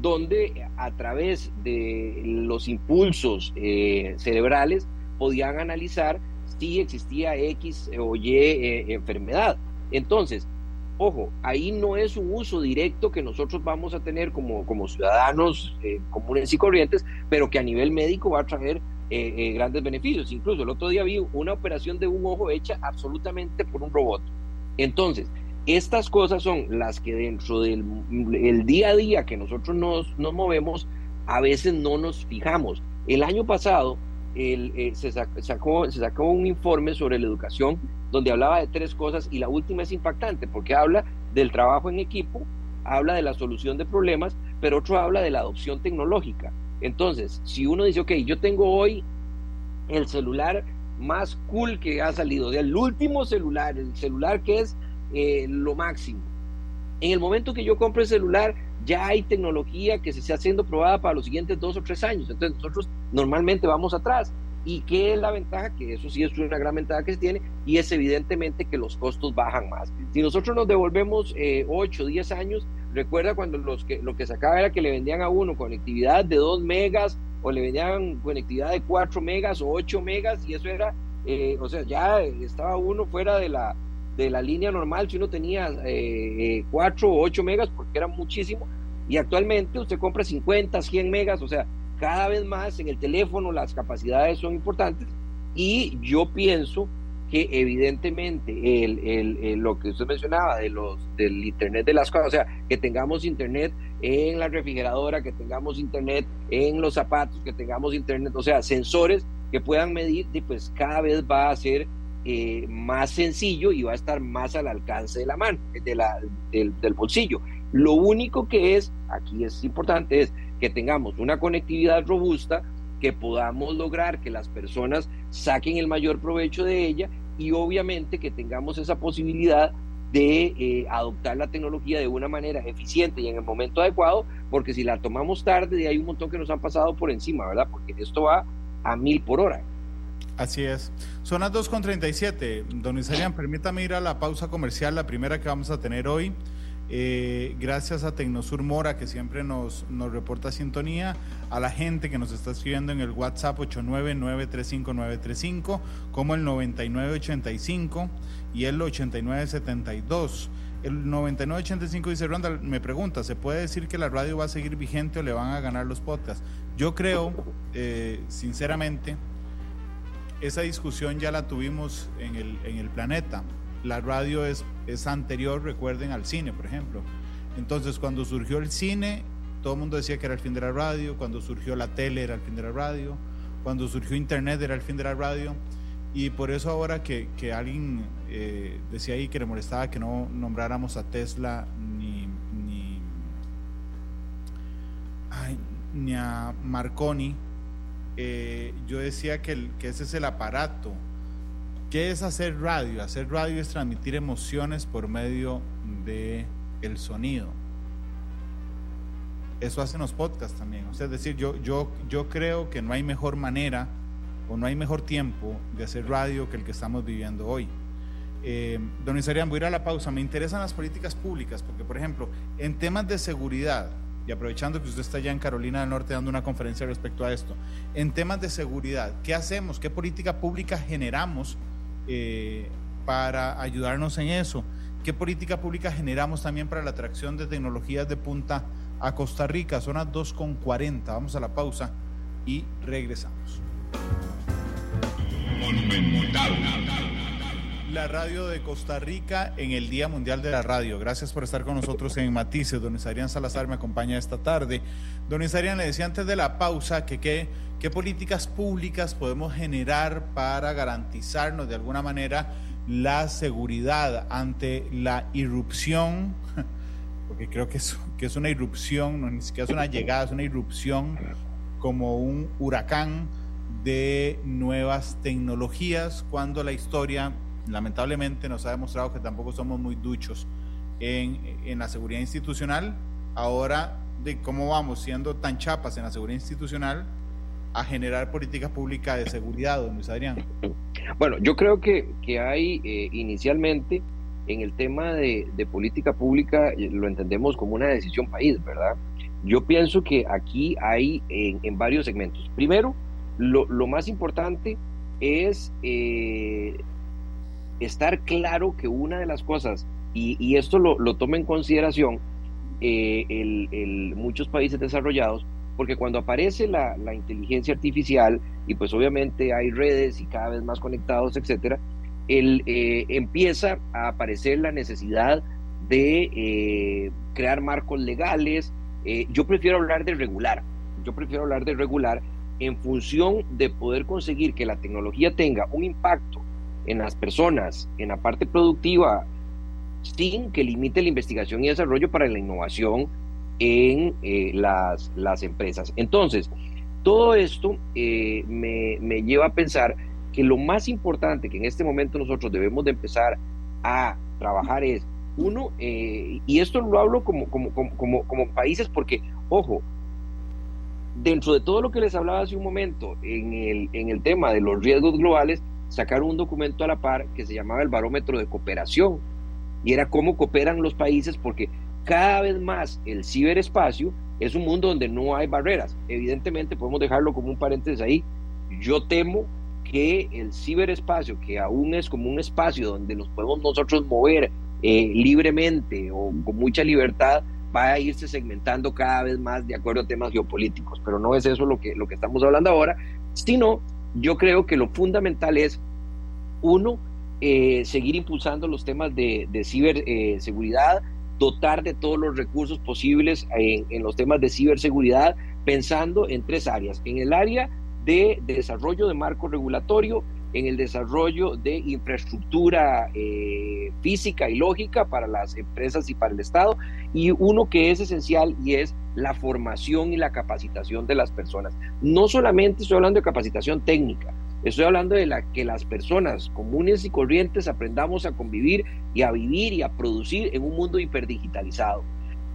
donde a través de los impulsos cerebrales podían analizar si existía X o Y enfermedad. Entonces, ojo, ahí no es un uso directo que nosotros vamos a tener como, como ciudadanos comunes y corrientes, pero que a nivel médico va a traer eh, eh, grandes beneficios. Incluso el otro día vi una operación de un ojo hecha absolutamente por un robot. Entonces, estas cosas son las que dentro del el día a día que nosotros nos, nos, movemos, a veces no nos fijamos. El año pasado eh, se, sacó, un informe sobre la educación donde hablaba de tres cosas y la última es impactante porque habla del trabajo en equipo, habla de la solución de problemas, pero otro habla de la adopción tecnológica. Entonces, si uno dice, ok, yo tengo hoy el celular más cool que ha salido, el último celular, el celular que es eh, lo máximo. En el momento que yo compro el celular, ya hay tecnología que se está haciendo probada para los siguientes dos o tres años. Entonces nosotros normalmente vamos atrás. ¿Y qué es la ventaja? Que eso sí es una gran ventaja que se tiene y es evidentemente que los costos bajan más. Si nosotros nos devolvemos eh, 8 o 10 años, recuerda cuando los que, lo que sacaba era que le vendían a uno conectividad de 2 megas o le vendían conectividad de 4 megas o 8 megas y eso era, eh, o sea, ya estaba uno fuera de la, de la línea normal si uno tenía eh, 4 o 8 megas porque era muchísimo y actualmente usted compra 50, 100 megas, o sea, cada vez más en el teléfono las capacidades son importantes y yo pienso que evidentemente el, el, lo que usted mencionaba de los, del Internet de las cosas, o sea, que tengamos Internet en la refrigeradora, que tengamos Internet en los zapatos, que tengamos Internet, o sea, sensores que puedan medir, y pues cada vez va a ser eh, más sencillo y va a estar más al alcance de la mano, de la, del, del bolsillo. Lo único que es, aquí es importante, es que tengamos una conectividad robusta, que podamos lograr que las personas saquen el mayor provecho de ella y obviamente que tengamos esa posibilidad de eh, adoptar la tecnología de una manera eficiente y en el momento adecuado, porque si la tomamos tarde, hay un montón que nos han pasado por encima, ¿verdad? Porque esto va a mil por hora. Así es. Son las 2.37. Don Isarian, permítame ir a la pausa comercial, la primera que vamos a tener hoy. Eh, gracias a Tecnosur Mora, que siempre nos, nos reporta sintonía, a la gente que nos está escribiendo en el WhatsApp 899-35935, como el 9985 y el 8972. El 9985 dice, Ronda, me pregunta, ¿se puede decir que la radio va a seguir vigente o le van a ganar los podcasts? Yo creo, eh, sinceramente, esa discusión ya la tuvimos en el, en el planeta la radio es, es anterior, recuerden, al cine, por ejemplo. Entonces, cuando surgió el cine, todo el mundo decía que era el fin de la radio, cuando surgió la tele era el fin de la radio, cuando surgió Internet era el fin de la radio, y por eso ahora que, que alguien eh, decía ahí que le molestaba que no nombráramos a Tesla ni, ni, ni a Marconi, eh, yo decía que, que ese es el aparato ¿Qué es hacer radio? Hacer radio es transmitir emociones por medio de el sonido. Eso hacen los podcasts también. O sea, es decir, yo, yo, yo creo que no hay mejor manera o no hay mejor tiempo de hacer radio que el que estamos viviendo hoy. Eh, don Isarian, voy a ir a la pausa. Me interesan las políticas públicas, porque, por ejemplo, en temas de seguridad, y aprovechando que usted está allá en Carolina del Norte dando una conferencia respecto a esto, en temas de seguridad, ¿qué hacemos? ¿Qué política pública generamos eh, para ayudarnos en eso. ¿Qué política pública generamos también para la atracción de tecnologías de punta a Costa Rica? Son las 2.40. Vamos a la pausa y regresamos. La radio de Costa Rica en el Día Mundial de la Radio. Gracias por estar con nosotros en Matices. Don Isarian Salazar me acompaña esta tarde. Don Isarian le decía antes de la pausa que qué ¿Qué políticas públicas podemos generar para garantizarnos de alguna manera la seguridad ante la irrupción? Porque creo que es, que es una irrupción, no ni siquiera es una llegada, es una irrupción como un huracán de nuevas tecnologías cuando la historia lamentablemente nos ha demostrado que tampoco somos muy duchos en, en la seguridad institucional. Ahora, de cómo vamos siendo tan chapas en la seguridad institucional, a generar políticas públicas de seguridad, don Luis Adrián? Bueno, yo creo que, que hay eh, inicialmente en el tema de, política pública, eh, lo entendemos como una decisión país, ¿verdad? Yo pienso que aquí hay en, varios segmentos. Primero, lo, más importante es eh, estar claro que una de las cosas, y, esto lo, toma en consideración el, muchos países desarrollados, porque cuando aparece la, inteligencia artificial y pues obviamente hay redes y cada vez más conectados, etcétera, eh, empieza a aparecer la necesidad de eh, crear marcos legales. Eh, yo prefiero hablar de regular, yo prefiero hablar de regular en función de poder conseguir que la tecnología tenga un impacto en las personas, en la parte productiva, sin que limite la investigación y desarrollo para la innovación en eh, las, las, empresas. Entonces, todo esto eh, me, me, lleva a pensar que lo más importante que en este momento nosotros debemos de empezar a trabajar es, uno, eh, y esto lo hablo como, como, como, como, países porque, ojo, dentro de todo lo que les hablaba hace un momento en el, en el tema de los riesgos globales, sacaron un documento a la par que se llamaba el barómetro de cooperación y era cómo cooperan los países porque cada vez más el ciberespacio es un mundo donde no hay barreras. Evidentemente, podemos dejarlo como un paréntesis ahí. Yo temo que el ciberespacio, que aún es como un espacio donde nos podemos nosotros mover eh, libremente o con mucha libertad, va a irse segmentando cada vez más de acuerdo a temas geopolíticos. Pero no es eso lo que, lo que estamos hablando ahora, sino yo creo que lo fundamental es, uno, eh, seguir impulsando los temas de, de ciberseguridad, dotar de todos los recursos posibles en, en, los temas de ciberseguridad, pensando en tres áreas. En el área de, desarrollo de marco regulatorio, en el desarrollo de infraestructura eh, física y lógica para las empresas y para el Estado, y uno que es esencial y es la formación y la capacitación de las personas. No solamente estoy hablando de capacitación técnica, estoy hablando de la que las personas comunes y corrientes aprendamos a convivir y a vivir y a producir en un mundo hiperdigitalizado.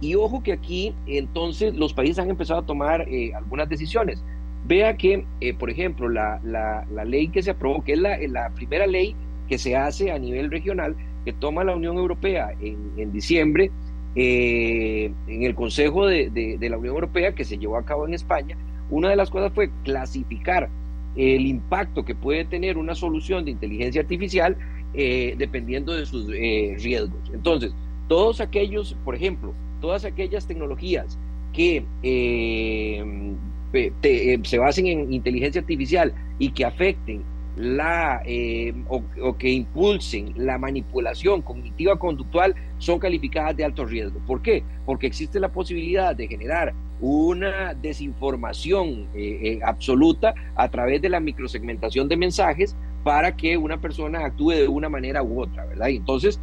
Y ojo que aquí entonces los países han empezado a tomar eh, algunas decisiones. Vea que, eh, por ejemplo, la, la, la, ley que se aprobó, que es la, la, primera ley que se hace a nivel regional, que toma la Unión Europea en, en diciembre, eh, en el Consejo de, de, de, la Unión Europea que se llevó a cabo en España, una de las cosas fue clasificar el impacto que puede tener una solución de inteligencia artificial eh, dependiendo de sus eh, riesgos. Entonces, todos aquellos, por ejemplo, todas aquellas tecnologías que eh, eh, se basen en inteligencia artificial y que afecten la eh, o, o, que impulsen la manipulación cognitiva conductual son calificadas de alto riesgo. ¿Por qué? Porque existe la posibilidad de generar una desinformación eh, absoluta a través de la microsegmentación de mensajes para que una persona actúe de una manera u otra, ¿verdad? Y entonces,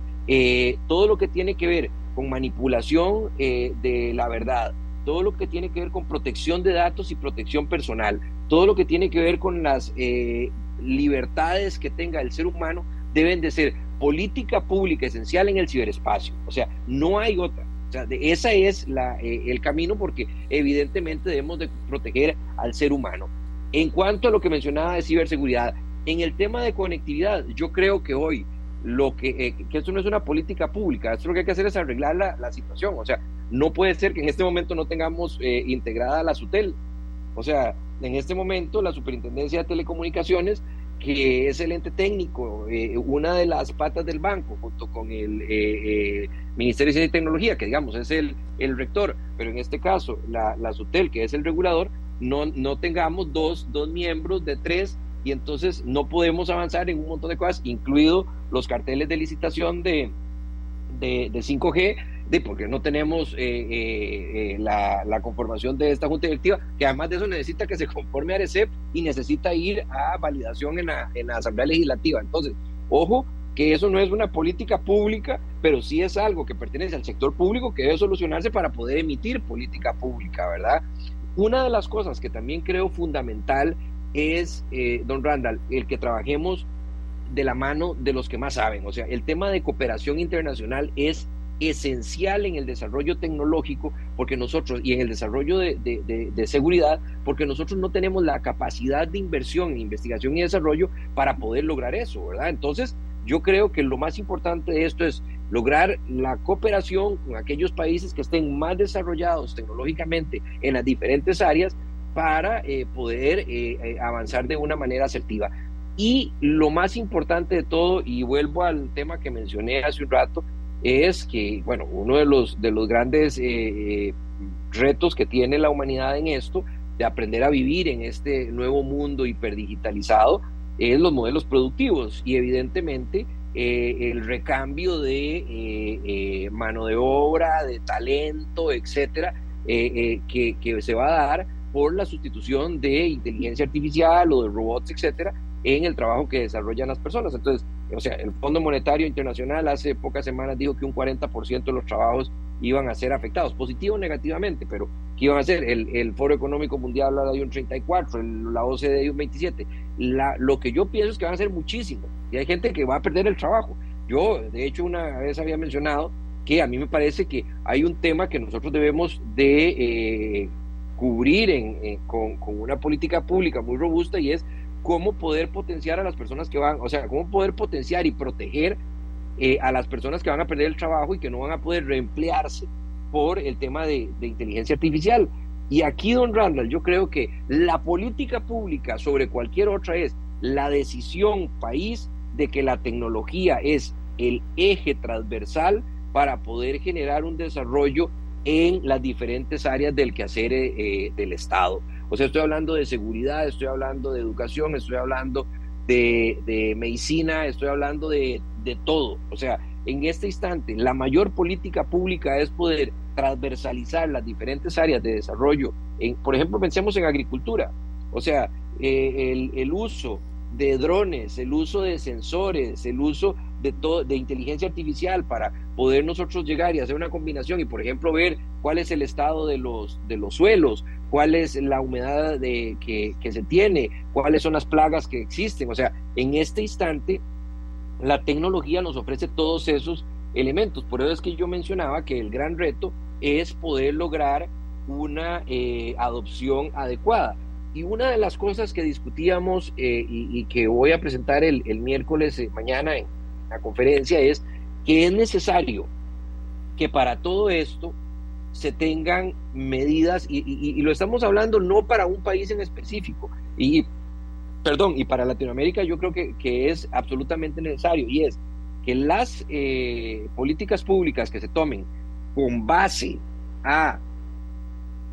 todo lo que tiene que ver con manipulación de la verdad, todo lo que tiene que ver con protección de datos y protección personal, todo lo que tiene que ver con las eh, libertades que tenga el ser humano, deben de ser política pública esencial en el ciberespacio. O sea, no hay otra. O sea, esa es la, eh, el camino porque evidentemente debemos de proteger al ser humano. En cuanto a lo que mencionaba de ciberseguridad, en el tema de conectividad, yo creo que hoy lo que, eh, que esto no es una política pública, esto lo que hay que hacer es arreglar la, la situación. O sea, no puede ser que en este momento no tengamos eh, integrada la SUTEL. O sea, en este momento la Superintendencia de Telecomunicaciones, que es el ente técnico, eh, una de las patas del banco, junto con el eh, eh, Ministerio de Ciencia y Tecnología, que digamos es el, el rector, pero en este caso la, la SUTEL, que es el regulador, no, no tengamos dos, dos miembros de tres y entonces no podemos avanzar en un montón de cosas, incluido los carteles de licitación de, de, de 5G, de porque no tenemos eh, eh, eh, la, la, conformación de esta junta directiva, que además de eso necesita que se conforme a ARECEP y necesita ir a validación en la, en la Asamblea Legislativa. Entonces, ojo que eso no es una política pública, pero sí es algo que pertenece al sector público que debe solucionarse para poder emitir política pública, ¿verdad? Una de las cosas que también creo fundamental es, eh, don Randall, el que trabajemos de la mano de los que más saben. O sea, el tema de cooperación internacional es esencial en el desarrollo tecnológico porque nosotros y en el desarrollo de, de, de, de, seguridad porque nosotros no tenemos la capacidad de inversión en investigación y desarrollo para poder lograr eso, ¿verdad? Entonces, yo creo que lo más importante de esto es lograr la cooperación con aquellos países que estén más desarrollados tecnológicamente en las diferentes áreas para eh, poder eh, eh, avanzar de una manera asertiva. Y lo más importante de todo, y vuelvo al tema que mencioné hace un rato, es que, bueno, uno de los, de los grandes retos que tiene la humanidad en esto, de aprender a vivir en este nuevo mundo hiperdigitalizado, es los modelos productivos y evidentemente el recambio de mano de obra, de talento, etcétera, que, se va a dar por la sustitución de inteligencia artificial o de robots, etcétera, en el trabajo que desarrollan las personas. Entonces, o sea, el Fondo Monetario Internacional hace pocas semanas dijo que un 40% de los trabajos iban a ser afectados, positivo o negativamente, pero ¿qué iban a hacer? El, el Foro Económico Mundial habla de un 34, el, la OCDE de un 27. La, lo que yo pienso es que van a ser muchísimos y hay gente que va a perder el trabajo. Yo, de hecho, una vez había mencionado que a mí me parece que hay un tema que nosotros debemos de eh, cubrir en, con, una política pública muy robusta y es cómo poder potenciar a las personas que van, o sea, cómo poder potenciar y proteger eh, a las personas que van a perder el trabajo y que no van a poder reemplearse por el tema de inteligencia artificial. Y aquí, don Randall, yo creo que la política pública sobre cualquier otra es la decisión país de que la tecnología es el eje transversal para poder generar un desarrollo en las diferentes áreas del quehacer eh, del Estado. O sea, estoy hablando de seguridad, estoy hablando de educación, estoy hablando de, medicina, estoy hablando de, de, todo. O sea, en este instante, la mayor política pública es poder transversalizar las diferentes áreas de desarrollo. En, por ejemplo, pensemos en agricultura. O sea, eh, el, el uso de drones, el uso de sensores, el uso de, todo, de inteligencia artificial para poder nosotros llegar y hacer una combinación y, por ejemplo, ver cuál es el estado de los, de los suelos, cuál es la humedad de, que, que se tiene, cuáles son las plagas que existen. O sea, en este instante, la tecnología nos ofrece todos esos elementos. Por eso es que yo mencionaba que el gran reto es poder lograr una eh, adopción adecuada. Y una de las cosas que discutíamos eh, y, que voy a presentar el, miércoles eh, mañana en la conferencia es que es necesario que para todo esto se tengan medidas, y, lo estamos hablando no para un país en específico, y perdón, y para Latinoamérica yo creo que, es absolutamente necesario, y es que las eh, políticas públicas que se tomen con base a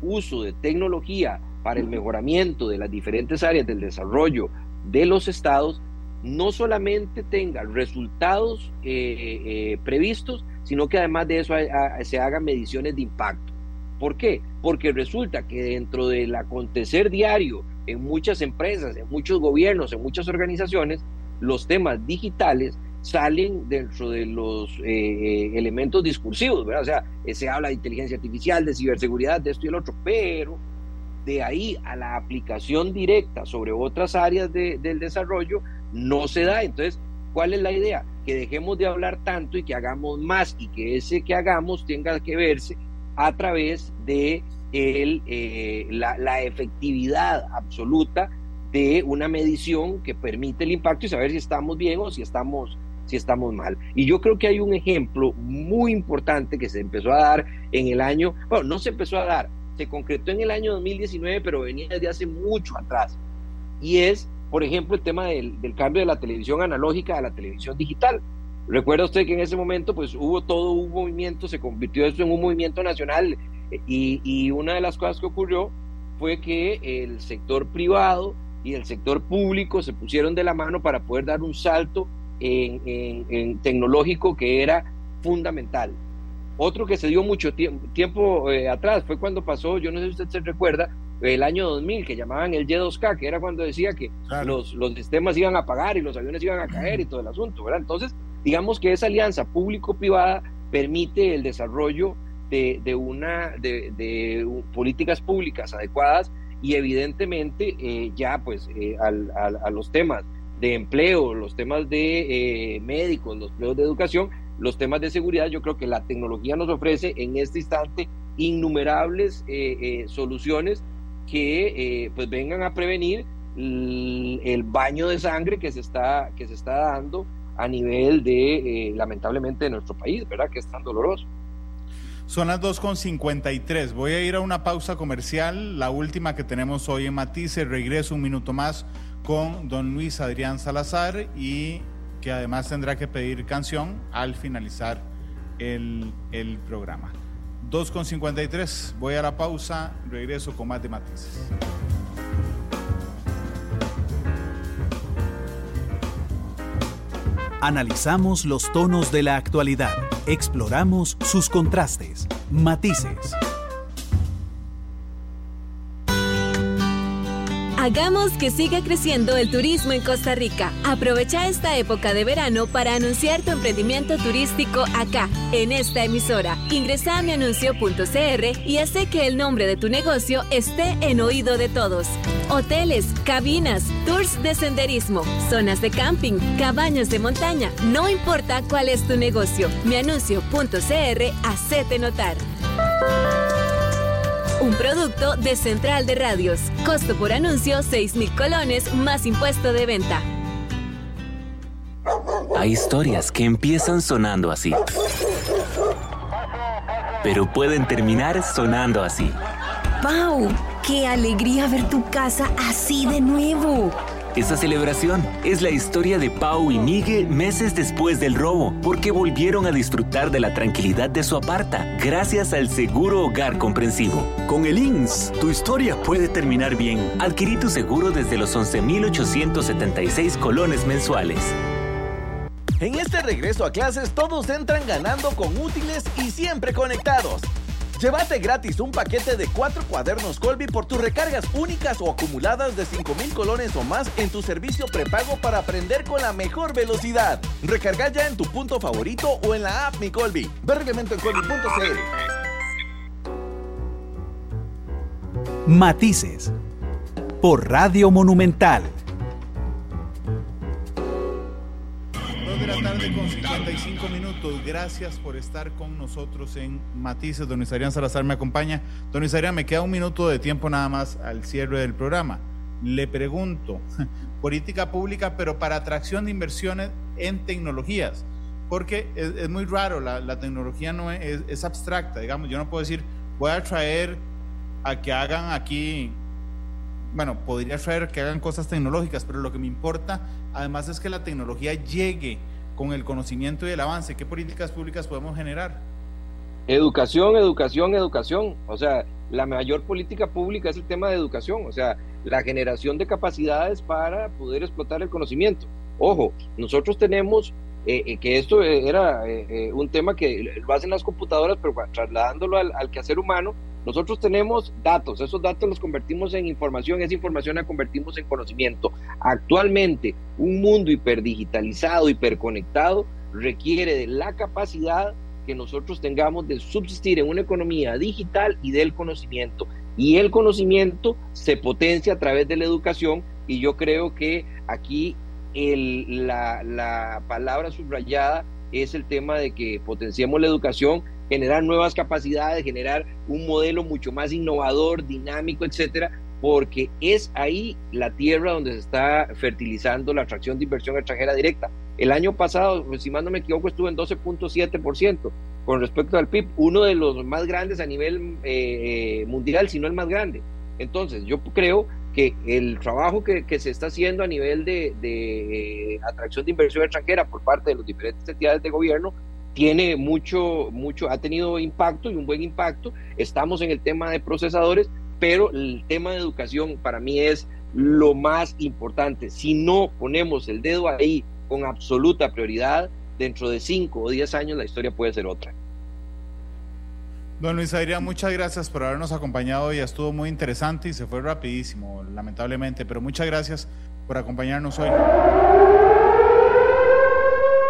uso de tecnología para el mejoramiento de las diferentes áreas del desarrollo de los estados no solamente tenga resultados eh, eh, previstos, sino que además de eso se hagan mediciones de impacto. ¿Por qué? Porque resulta que dentro del acontecer diario en muchas empresas, en muchos gobiernos, en muchas organizaciones, los temas digitales salen dentro de los eh, elementos discursivos, ¿verdad? O sea, se habla de inteligencia artificial, de ciberseguridad, de esto y el otro, pero de ahí a la aplicación directa sobre otras áreas del desarrollo no se da. Entonces, ¿cuál es la idea? Que dejemos de hablar tanto y que hagamos más y que ese que hagamos tenga que verse a través de el, eh, la, efectividad absoluta de una medición que permite el impacto y saber si estamos bien o si estamos si estamos mal. Y yo creo que hay un ejemplo muy importante que se empezó a dar en el año, bueno, no se empezó a dar, se concretó en el año 2019, pero venía desde hace mucho atrás. Y es, por ejemplo, el tema del, cambio de la televisión analógica a la televisión digital. Recuerda usted que en ese momento pues hubo todo un movimiento, se convirtió esto en un movimiento nacional y, una de las cosas que ocurrió fue que el sector privado y el sector público se pusieron de la mano para poder dar un salto en tecnológico que era fundamental. Otro que se dio mucho tiempo, eh, atrás fue cuando pasó, yo no sé si usted se recuerda, el año 2000, que llamaban el Y2K, que era cuando decía que los, los sistemas iban a apagar y los aviones iban a caer y todo el asunto, ¿verdad? Entonces, digamos que esa alianza público-privada permite el desarrollo de, de una, de, de, políticas públicas adecuadas y evidentemente eh, ya pues eh, al, a los temas de empleo, los temas de médicos, los empleos de educación, los temas de seguridad, yo creo que la tecnología nos ofrece en este instante innumerables eh, eh, soluciones que eh, pues vengan a prevenir el, baño de sangre que se está, que se está dando a nivel de, lamentablemente, de nuestro país, ¿verdad? Que es tan doloroso. Son las 2.53. Voy a ir a una pausa comercial, la última que tenemos hoy en Matice. Regreso un minuto más con don Luis Adrián Salazar y que además tendrá que pedir canción al finalizar el, el programa. 2.53, voy a la pausa, regreso con más de matices. Analizamos los tonos de la actualidad, exploramos sus contrastes, matices. Hagamos que siga creciendo el turismo en Costa Rica. Aprovecha esta época de verano para anunciar tu emprendimiento turístico acá, en esta emisora. Ingresa a mianuncio.cr y hace que el nombre de tu negocio esté en oído de todos. Hoteles, cabinas, tours de senderismo, zonas de camping, cabañas de montaña. No importa cuál es tu negocio. Mianuncio.cr, hacete notar. Un producto de Central de Radios. Costo por anuncio 6 mil colones más impuesto de venta. Hay historias que empiezan sonando así pero pueden terminar sonando así. ¡Pau! ¡Qué alegría ver tu casa así de nuevo! Esa celebración es la historia de Pau y Miguel meses después del robo, porque volvieron a disfrutar de la tranquilidad de su aparta, gracias al seguro hogar comprensivo. Con el INS, tu historia puede terminar bien. Adquirí tu seguro desde los 11,876 colones mensuales. En este regreso a clases todos entran ganando con útiles y siempre conectados. Llévate gratis un paquete de cuatro cuadernos Colby por tus recargas únicas o acumuladas de 5.000 colones o más en tu servicio prepago para aprender con la mejor velocidad. Recarga ya en tu punto favorito o en la app Mi Colby. Ve reglamento en colby.cl. Matices por Radio Monumental. Con 55 minutos. Gracias por estar con nosotros en Matices. Don Isarían Salazar me acompaña. Don Isarían, me queda un minuto de tiempo nada más al cierre del programa. Le pregunto, política pública, pero para atracción de inversiones en tecnologías. Porque es, muy raro, la, tecnología no es, es abstracta, digamos. Yo no puedo decir, voy a traer a que hagan aquí bueno, podría traer que hagan cosas tecnológicas, pero lo que me importa además es que la tecnología llegue con el conocimiento y el avance? ¿Qué políticas públicas podemos generar? Educación, educación, educación. O sea, la mayor política pública es el tema de educación, o sea, la generación de capacidades para poder explotar el conocimiento. Ojo, nosotros tenemos eh, eh, que esto era eh, un tema que lo hacen las computadoras, pero trasladándolo al, al quehacer humano, nosotros tenemos datos, esos datos los convertimos en información, esa información la convertimos en conocimiento. Actualmente, un mundo hiperdigitalizado, hiperconectado, requiere de la capacidad que nosotros tengamos de subsistir en una economía digital y del conocimiento. Y el conocimiento se potencia a través de la educación y yo creo que aquí la, la palabra subrayada es el tema de que potenciemos la educación generar nuevas capacidades, generar un modelo mucho más innovador, dinámico, etcétera, porque es ahí la tierra donde se está fertilizando la atracción de inversión extranjera directa. El año pasado, si más no me equivoco, estuvo en 12.7% con respecto al PIB, uno de los más grandes a nivel eh, mundial, si no el más grande. Entonces, yo creo que el trabajo que, se está haciendo a nivel de, de eh, atracción de inversión extranjera por parte de las diferentes entidades de gobierno tiene mucho, mucho, ha tenido impacto y un buen impacto. Estamos en el tema de procesadores, pero el tema de educación para mí es lo más importante. Si no ponemos el dedo ahí con absoluta prioridad, dentro de 5 o 10 años la historia puede ser otra. Don Luis Adrián, muchas gracias por habernos acompañado hoy. Estuvo muy interesante y se fue rapidísimo, lamentablemente, pero muchas gracias por acompañarnos hoy.